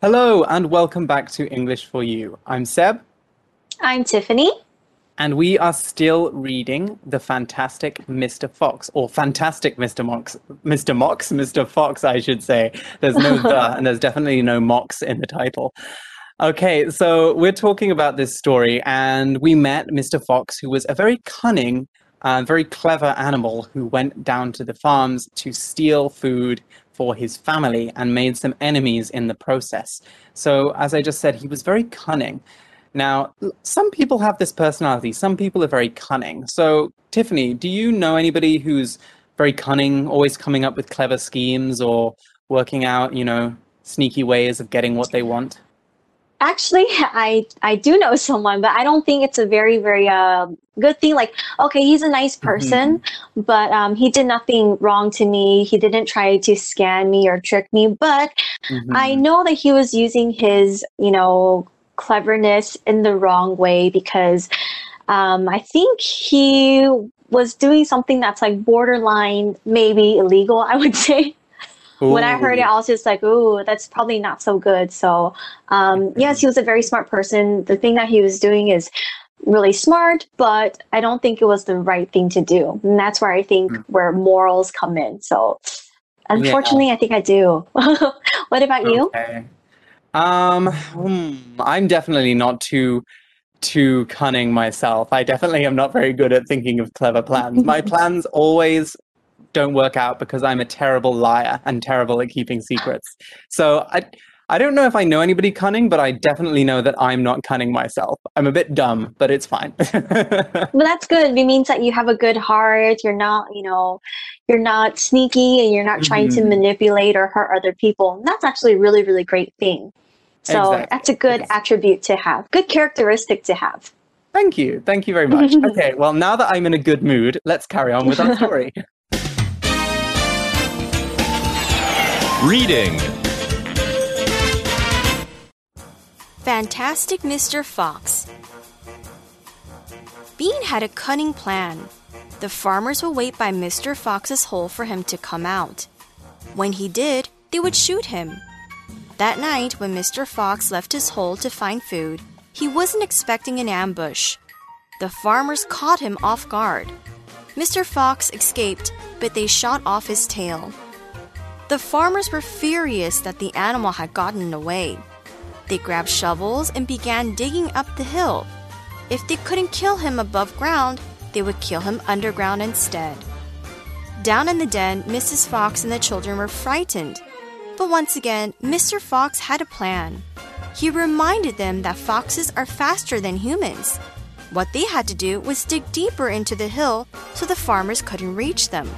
Hello, and welcome back to English for You. I'm Seb. I'm Tiffany. And we are still reading The Fantastic Mr. Fox, or Fantastic Mr. Mox. Mr. Mox? Mr. Fox, I should say. There's no the, and there's definitely no Mox in the title. Okay, so we're talking about this story, and we met Mr. Fox, who was a very cunning, uh, very clever animal who went down to the farms to steal food for his family and made some enemies in the process. So, as I just said, he was very cunning. Now, some people have this personality, some people are very cunning. So, Tiffany, do you know anybody who's very cunning, always coming up with clever schemes or working out, you know, sneaky ways of getting what they want? Actually, I I do know someone, but I don't think it's a very very uh, good thing. Like, okay, he's a nice person, mm-hmm. but um, he did nothing wrong to me. He didn't try to scam me or trick me. But mm-hmm. I know that he was using his, you know, cleverness in the wrong way because um, I think he was doing something that's like borderline, maybe illegal. I would say. Ooh. When I heard it, I was just like, "Ooh, that's probably not so good." So, um, yes, he was a very smart person. The thing that he was doing is really smart, but I don't think it was the right thing to do, and that's where I think mm. where morals come in. So, unfortunately, yeah. I think I do. what about okay. you? Um, hmm, I'm definitely not too too cunning myself. I definitely am not very good at thinking of clever plans. My plans always don't work out because I'm a terrible liar and terrible at keeping secrets. So I I don't know if I know anybody cunning, but I definitely know that I'm not cunning myself. I'm a bit dumb, but it's fine. well, that's good. It means that you have a good heart. You're not, you know, you're not sneaky and you're not trying mm-hmm. to manipulate or hurt other people. And that's actually a really, really great thing. So exactly. that's a good exactly. attribute to have, good characteristic to have. Thank you. Thank you very much. okay, well, now that I'm in a good mood, let's carry on with our story. Reading Fantastic Mr. Fox. Bean had a cunning plan. The farmers would wait by Mr. Fox's hole for him to come out. When he did, they would shoot him. That night, when Mr. Fox left his hole to find food, he wasn't expecting an ambush. The farmers caught him off guard. Mr. Fox escaped, but they shot off his tail. The farmers were furious that the animal had gotten away. They grabbed shovels and began digging up the hill. If they couldn't kill him above ground, they would kill him underground instead. Down in the den, Mrs. Fox and the children were frightened. But once again, Mr. Fox had a plan. He reminded them that foxes are faster than humans. What they had to do was dig deeper into the hill so the farmers couldn't reach them.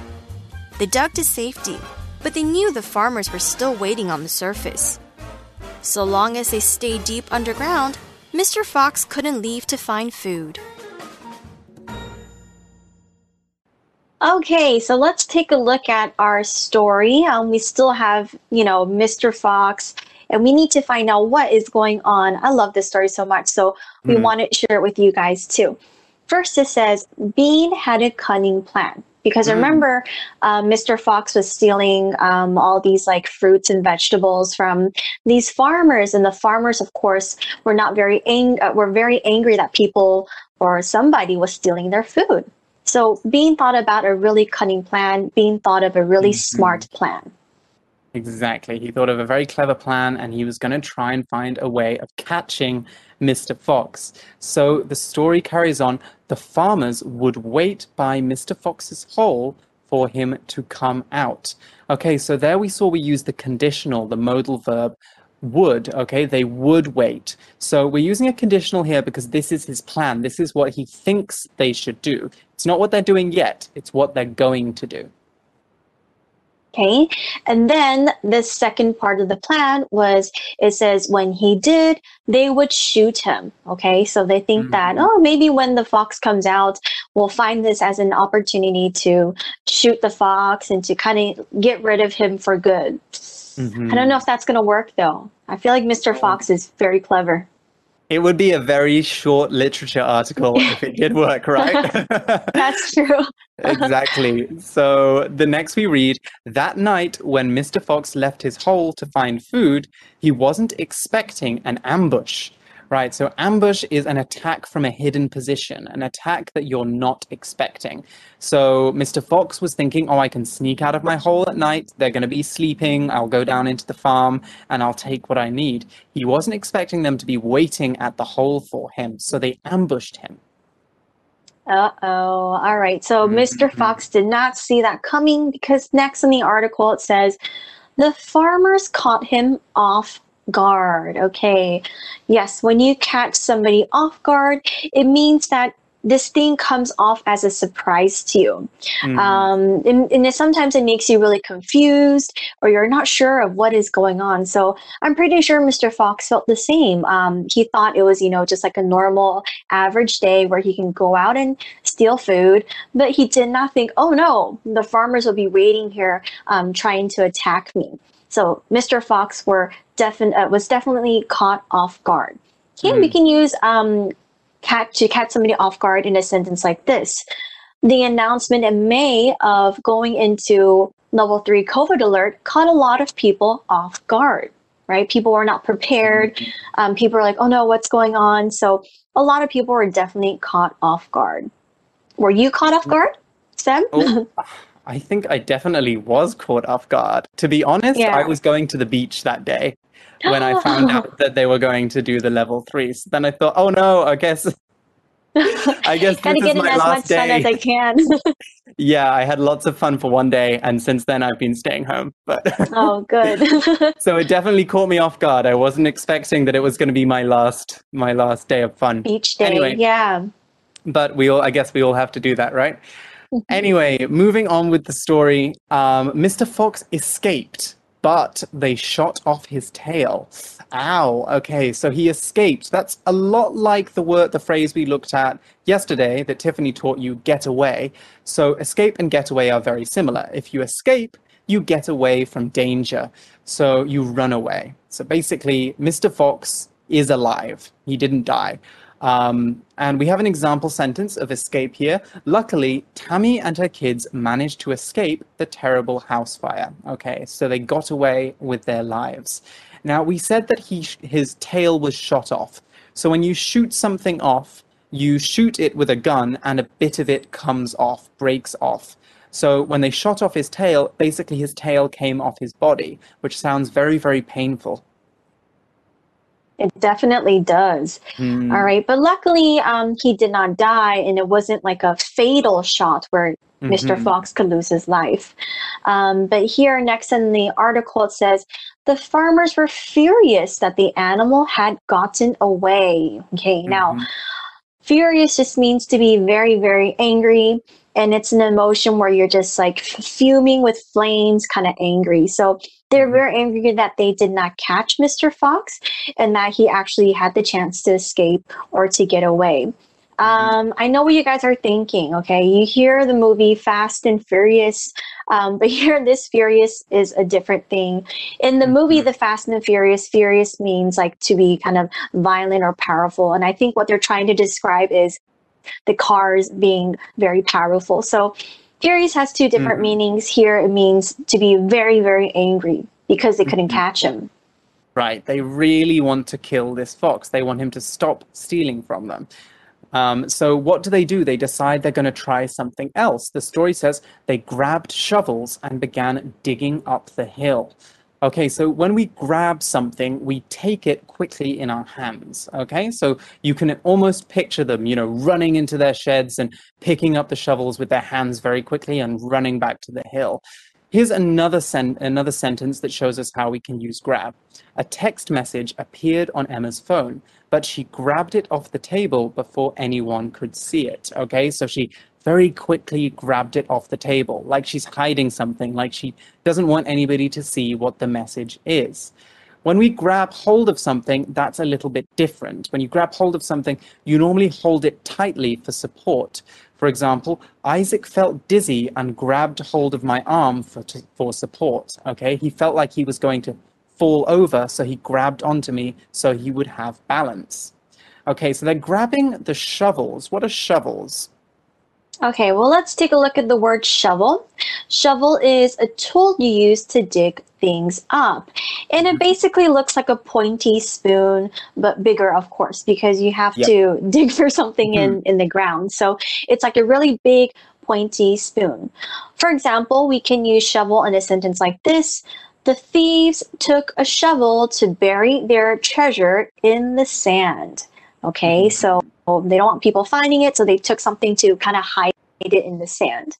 They dug to safety, but they knew the farmers were still waiting on the surface. So long as they stayed deep underground, Mr. Fox couldn't leave to find food. Okay, so let's take a look at our story. Um, we still have, you know, Mr. Fox, and we need to find out what is going on. I love this story so much, so we mm. want to share it with you guys too. First, it says Bean had a cunning plan because mm. remember uh, mr fox was stealing um, all these like fruits and vegetables from these farmers and the farmers of course were not very ang- uh, were very angry that people or somebody was stealing their food so bean thought about a really cunning plan bean thought of a really mm-hmm. smart plan Exactly. He thought of a very clever plan and he was going to try and find a way of catching Mr. Fox. So the story carries on. The farmers would wait by Mr. Fox's hole for him to come out. Okay, so there we saw we used the conditional, the modal verb would, okay? They would wait. So we're using a conditional here because this is his plan. This is what he thinks they should do. It's not what they're doing yet, it's what they're going to do. Okay. And then the second part of the plan was it says when he did, they would shoot him. Okay. So they think mm-hmm. that, oh, maybe when the fox comes out, we'll find this as an opportunity to shoot the fox and to kind of get rid of him for good. Mm-hmm. I don't know if that's going to work though. I feel like Mr. Fox is very clever. It would be a very short literature article if it did work, right? That's true. exactly. So the next we read that night when Mr. Fox left his hole to find food, he wasn't expecting an ambush. Right, so ambush is an attack from a hidden position, an attack that you're not expecting. So Mr. Fox was thinking, oh, I can sneak out of my hole at night. They're going to be sleeping. I'll go down into the farm and I'll take what I need. He wasn't expecting them to be waiting at the hole for him, so they ambushed him. Uh oh. All right. So Mr. Mhm. Fox did not see that coming because next in the article it says the farmers caught him off guard. Okay. Yes, when you catch somebody off guard, it means that this thing comes off as a surprise to you. Mm. Um, and, and it, sometimes it makes you really confused or you're not sure of what is going on. So I'm pretty sure Mr. Fox felt the same. Um, he thought it was, you know, just like a normal average day where he can go out and steal food, but he did not think, oh no, the farmers will be waiting here um, trying to attack me. So Mr. Fox were defin- uh, was definitely caught off guard. Okay, we Mm. can use um, catch to catch somebody off guard in a sentence like this. The announcement in May of going into level three COVID alert caught a lot of people off guard, right? People were not prepared. Um, people were like, oh no, what's going on? So a lot of people were definitely caught off guard. Were you caught off guard, Sam? Oh, I think I definitely was caught off guard. To be honest, Yeah. I was going to the beach that day when I found out that they were going to do the level three. So then I thought, oh no, I guess I guess this get is my as much last sun as I day. can. Yeah, I had lots of fun for one day, and since then I've been staying home. But oh, good. so it definitely caught me off guard. I wasn't expecting that it was going to be my last my last day of fun. Beach day. Anyway. Yeah. but we all i guess we all have to do that right anyway moving on with the story um, mr fox escaped but they shot off his tail. Ow okay so he escaped. That's a lot like the word the phrase we looked at yesterday that tiffany taught you get away. So escape and get away are very similar. If you escape you get away from danger. So you run away. So basically mr fox is alive. He didn't die um, and we have an example sentence of escape here. Luckily, Tammy and her kids managed to escape the terrible house fire. Okay, so they got away with their lives. Now, we said that he his tail was shot off. So when you shoot something off, you shoot it with a gun and a bit of it comes off, breaks off. So when they shot off his tail, basically his tail came off his body, which sounds very, very painful. It definitely does. Hmm. All right. But luckily, um, he did not die, and it wasn't like a fatal shot where Mr. Mhm. Fox could lose his life. Um, but here, next in the article, it says the farmers were furious that the animal had gotten away. Okay. Now, Mhm. furious just means to be very, very angry. And it's an emotion where you're just like fuming with flames, kind of angry. So they're Mhm. very angry that they did not catch Mr. Fox and that he actually had the chance to escape or to get away. Um, I know what you guys are thinking, okay? You hear the movie Fast and Furious, um, but here this Furious is a different thing. In the movie Mhm. The Fast and the Furious, Furious means like to be kind of violent or powerful. And I think what they're trying to describe is the cars being very powerful. So Furious has two different Mhm. meanings. Here it means to be very, very angry because they couldn't Mhm. catch him. Right. They really want to kill this fox. They want him to stop stealing from them. Um, so what do they do? They decide they're going to try something else. The story says they grabbed shovels and began digging up the hill. Okay, so when we grab something, we take it quickly in our hands. Okay, so you can almost picture them, you know, running into their sheds and picking up the shovels with their hands very quickly and running back to the hill. Here's another sen- another sentence that shows us how we can use grab. A text message appeared on Emma's phone, but she grabbed it off the table before anyone could see it. Okay, so she very quickly grabbed it off the table, like she's hiding something, like she doesn't want anybody to see what the message is. When we grab hold of something, that's a little bit different. When you grab hold of something, you normally hold it tightly for support. For example, Isaac felt dizzy and grabbed hold of my arm for, for support. Okay, he felt like he was going to fall over, so he grabbed onto me so he would have balance. Okay, so they're grabbing the shovels. What are shovels? Okay, well, let's take a look at the word shovel. Shovel is a tool you use to dig things up. And it mm-hmm. basically looks like a pointy spoon, but bigger, of course, because you have Yep. to dig for something in, mm-hmm. in the ground. So it's like a really big, pointy spoon. For example, we can use shovel in a sentence like this The thieves took a shovel to bury their treasure in the sand. Okay, so they don't want people finding it, so they took something to kind of hide it in the sand.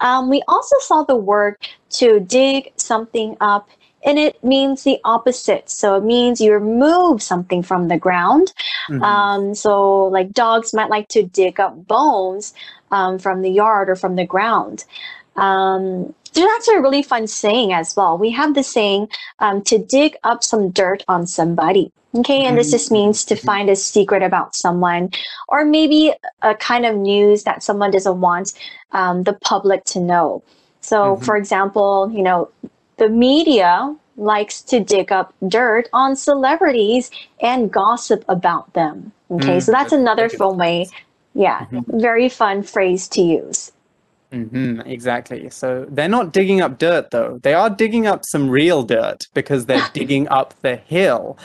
Um, we also saw the word to dig something up, and it means the opposite. So it means you remove something from the ground. Mhm. Um, so, like dogs might like to dig up bones um, from the yard or from the ground. Um, there's actually a really fun saying as well. We have the saying um, to dig up some dirt on somebody. Okay, and this just means to find a secret about someone, or maybe a kind of news that someone doesn't want um, the public to know. So, Mhm. for example, you know, the media likes to dig up dirt on celebrities and gossip about them. Okay, Mm, so that's another fun way. Yeah, Mhm. very fun phrase to use. Mm-hmm, exactly. So they're not digging up dirt, though. They are digging up some real dirt because they're digging up the hill.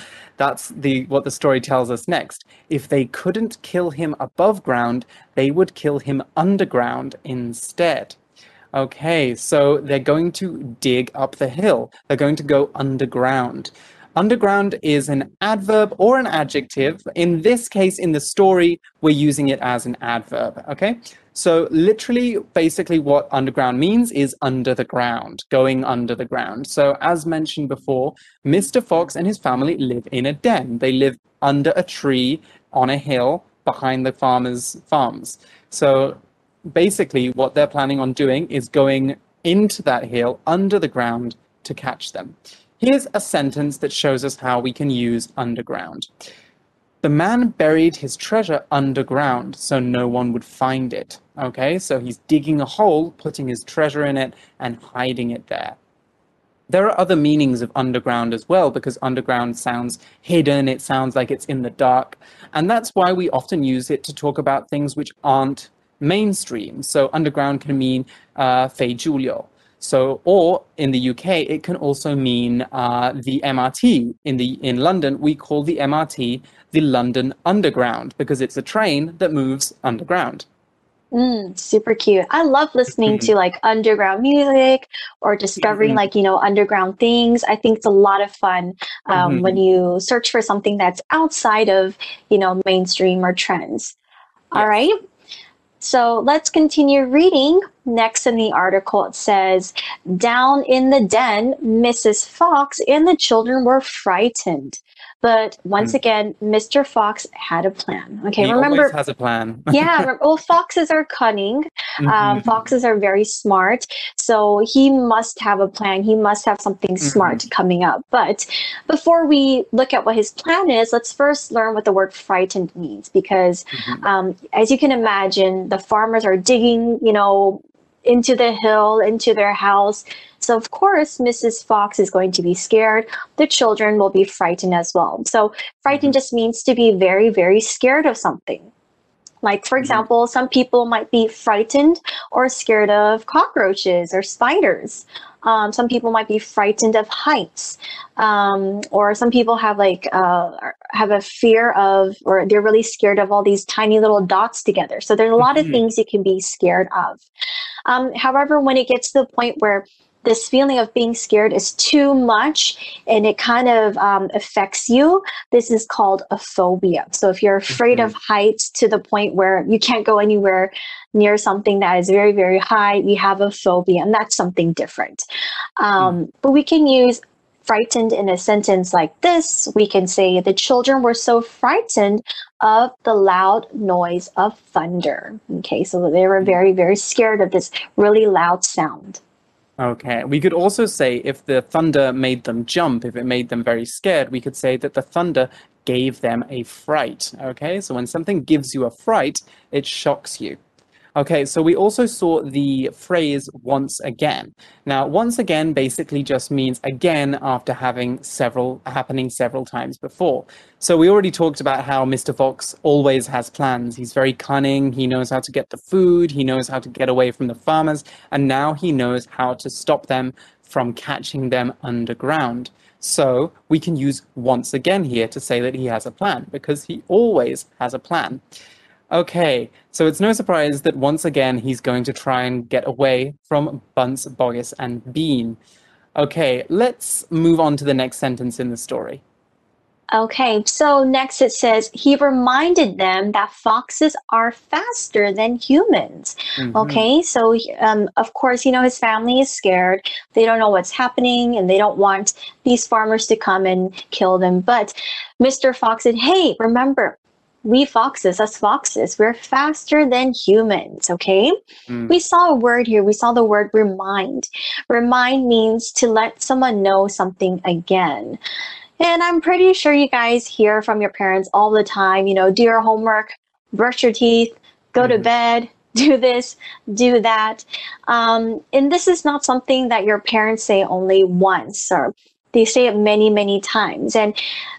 That's the what the story tells us next. If they couldn't kill him above ground, they would kill him underground instead. Okay, so they're going to dig up the hill. They're going to go underground. Underground is an adverb or an adjective. In this case, in the story, we're using it as an adverb. Okay, so literally, basically, what underground means is under the ground, going under the ground. So, as mentioned before, Mr. Fox and his family live in a den. They live under a tree on a hill behind the farmers' farms. So, basically, what they're planning on doing is going into that hill under the ground to catch them. Here's a sentence that shows us how we can use underground. The man buried his treasure underground so no one would find it. Okay, so he's digging a hole, putting his treasure in it, and hiding it there. There are other meanings of underground as well, because underground sounds hidden, it sounds like it's in the dark, and that's why we often use it to talk about things which aren't mainstream. So underground can mean uh, fei julio, so, or in the UK, it can also mean uh, the MRT. In the in London, we call the MRT the London Underground because it's a train that moves underground. Mm, super cute. I love listening to like underground music or discovering Mhm. like, you know, underground things. I think it's a lot of fun um, Mhm. when you search for something that's outside of, you know, mainstream or trends. All Yes. right. So let's continue reading. Next in the article, it says, Down in the den, Mrs. Fox and the children were frightened. But once Mm. again, Mr. Fox had a plan. Okay, he remember. always has a plan. yeah, well, foxes are cunning. Um, Mhm. foxes are very smart. So he must have a plan. He must have something smart coming up. But before we look at what his plan is, let's first learn what the word frightened means. Because Mhm. um, as you can imagine, the farmers are digging, you know, into the hill, into their house. So, of course, Mrs. Fox is going to be scared. The children will be frightened as well. So, frightened just means to be very, very scared of something. Like, for Mhm. example, some people might be frightened or scared of cockroaches or spiders. Um, some people might be frightened of heights, um, or some people have like uh, have a fear of, or they're really scared of all these tiny little dots together. So there's a lot of Mhm. things you can be scared of. Um, however, when it gets to the point where this feeling of being scared is too much and it kind of um, affects you, this is called a phobia. So if you're afraid of heights to the point where you can't go anywhere near something that is very, very high, you have a phobia, and that's something different. Um, But we can use frightened in a sentence like this. We can say, The children were so frightened of the loud noise of thunder. Okay, so they were very, very scared of this really loud sound. Okay. We could also say if the thunder made them jump, if it made them very scared, we could say that the thunder gave them a fright. Okay. So when something gives you a fright, it shocks you. Okay, so we also saw the phrase once again. Now, once again basically just means again after having several happening several times before. So we already talked about how Mr. Fox always has plans. He's very cunning, he knows how to get the food, he knows how to get away from the farmers, and now he knows how to stop them from catching them underground. So we can use once again here to say that he has a plan because he always has a plan. Okay, so it's no surprise that once again he's going to try and get away from Bunce, Boggis, and Bean. Okay, let's move on to the next sentence in the story. Okay, so next it says he reminded them that foxes are faster than humans. Mhm. Okay, so um, of course, you know, his family is scared. They don't know what's happening and they don't want these farmers to come and kill them. But Mr. Fox said, hey, remember, we foxes, us foxes, we're faster than humans. Okay, Mm. we saw a word here. We saw the word remind. Remind means to let someone know something again. And I'm pretty sure you guys hear from your parents all the time, you know, do your homework, brush your teeth, go to Mhm. bed, do this, do that. Um, and this is not something that your parents say only once or they say it many, many times. And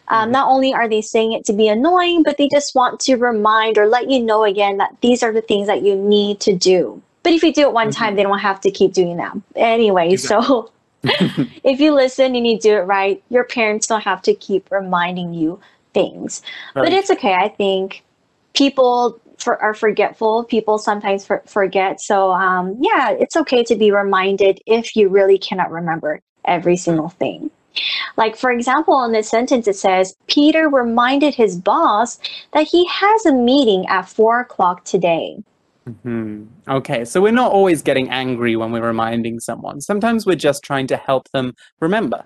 um, Mhm. not only are they saying it to be annoying, but they just want to remind or let you know again that these are the things that you need to do. But if you do it one time, they don't have to keep doing that. Anyway, so if you listen and you do it right, your parents don't have to keep reminding you things. But it's okay. I think people for, are forgetful. People sometimes for, forget. So um, yeah, it's okay to be reminded if you really cannot remember every single thing. Like for example, in this sentence, it says Peter reminded his boss that he has a meeting at four o'clock today. Mhm. Okay, so we're not always getting angry when we're reminding someone. Sometimes we're just trying to help them remember.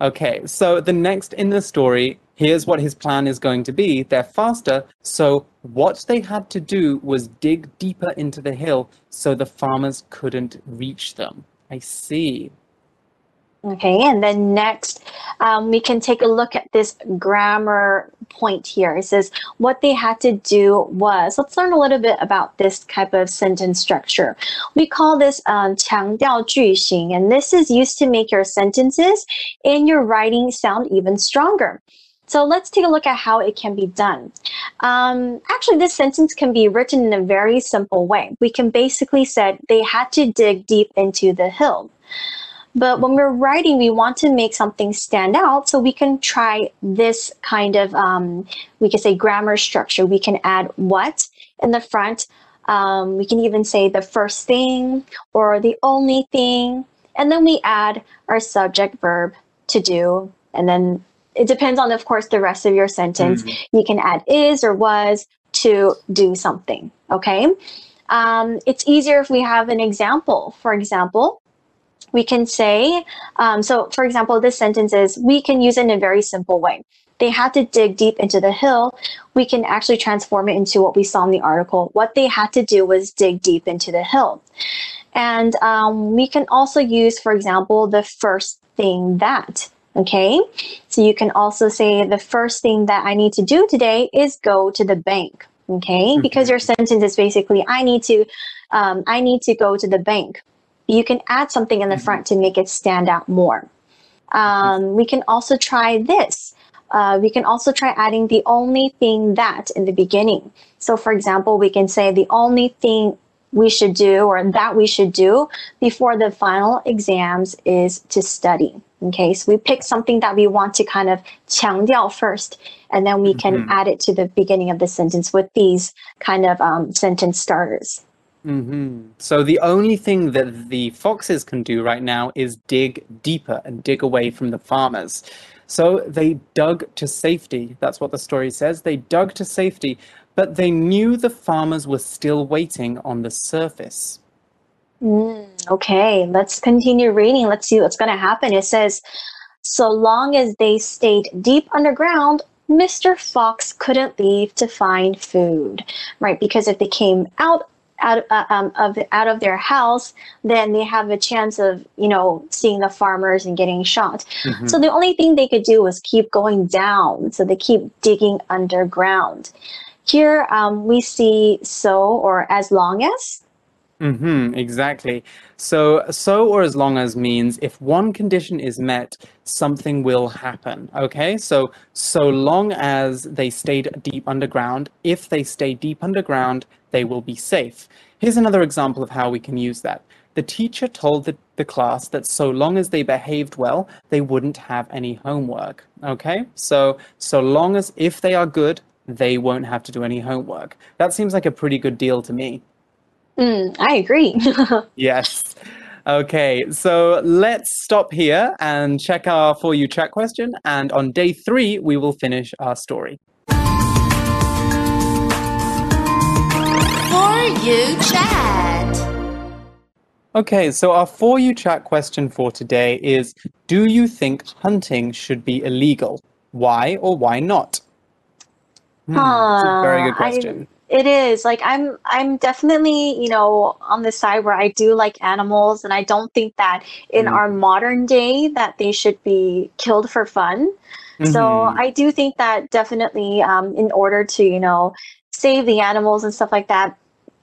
Okay, so the next in the story, here's what his plan is going to be. They're faster, so what they had to do was dig deeper into the hill so the farmers couldn't reach them. I see. Okay, and then next, um, we can take a look at this grammar point here. It says what they had to do was, let's learn a little bit about this type of sentence structure. We call this um, 强调句型, and this is used to make your sentences and your writing sound even stronger. So let's take a look at how it can be done. Um, actually, this sentence can be written in a very simple way. We can basically say they had to dig deep into the hill. But when we're writing, we want to make something stand out. So we can try this kind of, um, we can say grammar structure. We can add what in the front. Um, we can even say the first thing or the only thing. And then we add our subject verb to do. And then it depends on, of course, the rest of your sentence. You can add is or was to do something. Okay. Um, it's easier if we have an example. For example, we can say, um, so for example, this sentence is, we can use it in a very simple way. They had to dig deep into the hill. We can actually transform it into what we saw in the article. What they had to do was dig deep into the hill. And um, we can also use, for example, the first thing that. Okay, so you can also say the first thing that I need to do today is go to the bank. Okay, because your sentence is basically I need to, um, I need to go to the bank you can add something in the front to make it stand out more. Um, we can also try this. Uh, we can also try adding the only thing that in the beginning. So, for example, we can say the only thing we should do or that we should do before the final exams is to study. Okay, so we pick something that we want to kind of 强调 first, and then we can Mhm. add it to the beginning of the sentence with these kind of um, sentence starters. Hmm So the only thing that the foxes can do right now is dig deeper and dig away from the farmers. So they dug to safety. That's what the story says. They dug to safety, but they knew the farmers were still waiting on the surface. Mm, okay, let's continue reading. Let's see what's going to happen. It says, so long as they stayed deep underground, Mr. Fox couldn't leave to find food, right? Because if they came out out uh, um, of out of their house, then they have a chance of you know seeing the farmers and getting shot. Mhm. So the only thing they could do was keep going down. So they keep digging underground. here um, we see so or as long as. Mm-hmm, exactly. So, so or as long as means if one condition is met, something will happen. Okay, so so long as they stayed deep underground, if they stay deep underground, they will be safe. Here's another example of how we can use that. The teacher told the, the class that so long as they behaved well, they wouldn't have any homework. Okay, so so long as if they are good, they won't have to do any homework. That seems like a pretty good deal to me. Mm, I agree. Yes. Okay, so let's stop here and check our For You chat question. And on day three, we will finish our story. For You Chat. Okay, so our For You chat question for today is Do you think hunting should be illegal? Why or why not? Hmm, that's a very good Ah, I- question. It is like I'm I'm definitely, you know, on the side where I do like animals and I don't think that in Mm. our modern day that they should be killed for fun. So Mhm. I do think that definitely um, in order to, you know, save the animals and stuff like that,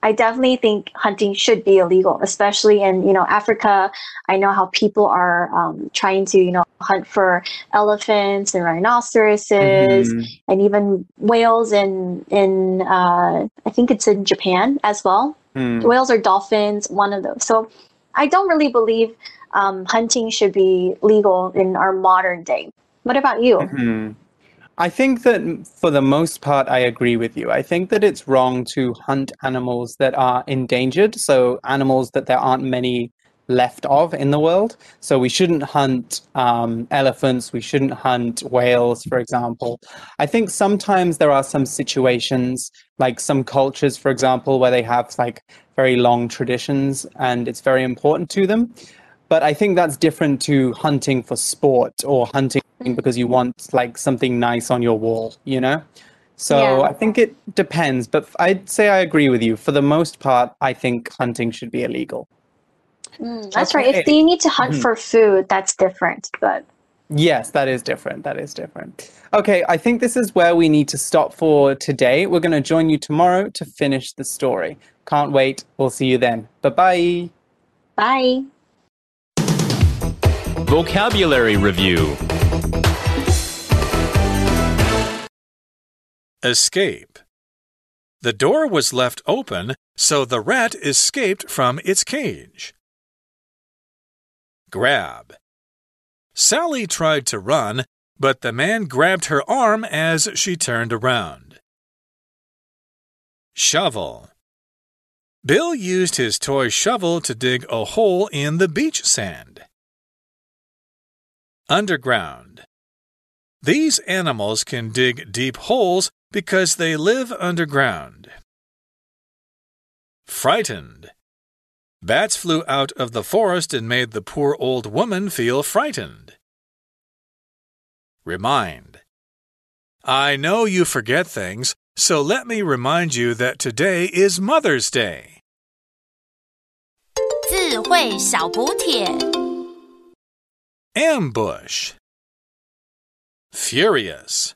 I definitely think hunting should be illegal, especially in, you know, Africa. I know how people are um, trying to, you know, hunt for elephants and rhinoceroses Mhm. and even whales in in uh, I think it's in Japan as well. Hmm. Whales or dolphins, one of those. So I don't really believe um, hunting should be legal in our modern day. What about you? Hmm. I think that for the most part, I agree with you. I think that it's wrong to hunt animals that are endangered, so animals that there aren't many left of in the world. So we shouldn't hunt um, elephants, we shouldn't hunt whales, for example. I think sometimes there are some situations, like some cultures, for example, where they have like very long traditions and it's very important to them. But I think that's different to hunting for sport or hunting because you want like something nice on your wall, you know? So Yeah. I think it depends, but I'd say I agree with you. For the most part, I think hunting should be illegal. Mm, that's right. If Okay. you need to hunt Mhm. for food, that's different. But Yes, that is different. That is different. Okay, I think this is where we need to stop for today. We're going to join you tomorrow to finish the story. Can't wait. We'll see you then. Bye bye. bye. Vocabulary Review Escape. The door was left open, so the rat escaped from its cage. Grab. Sally tried to run, but the man grabbed her arm as she turned around. Shovel. Bill used his toy shovel to dig a hole in the beach sand. Underground. These animals can dig deep holes because they live underground. Frightened. Bats flew out of the forest and made the poor old woman feel frightened. Remind. I know you forget things, so let me remind you that today is Mother's Day. 智慧小补帖。 Ambush. Furious.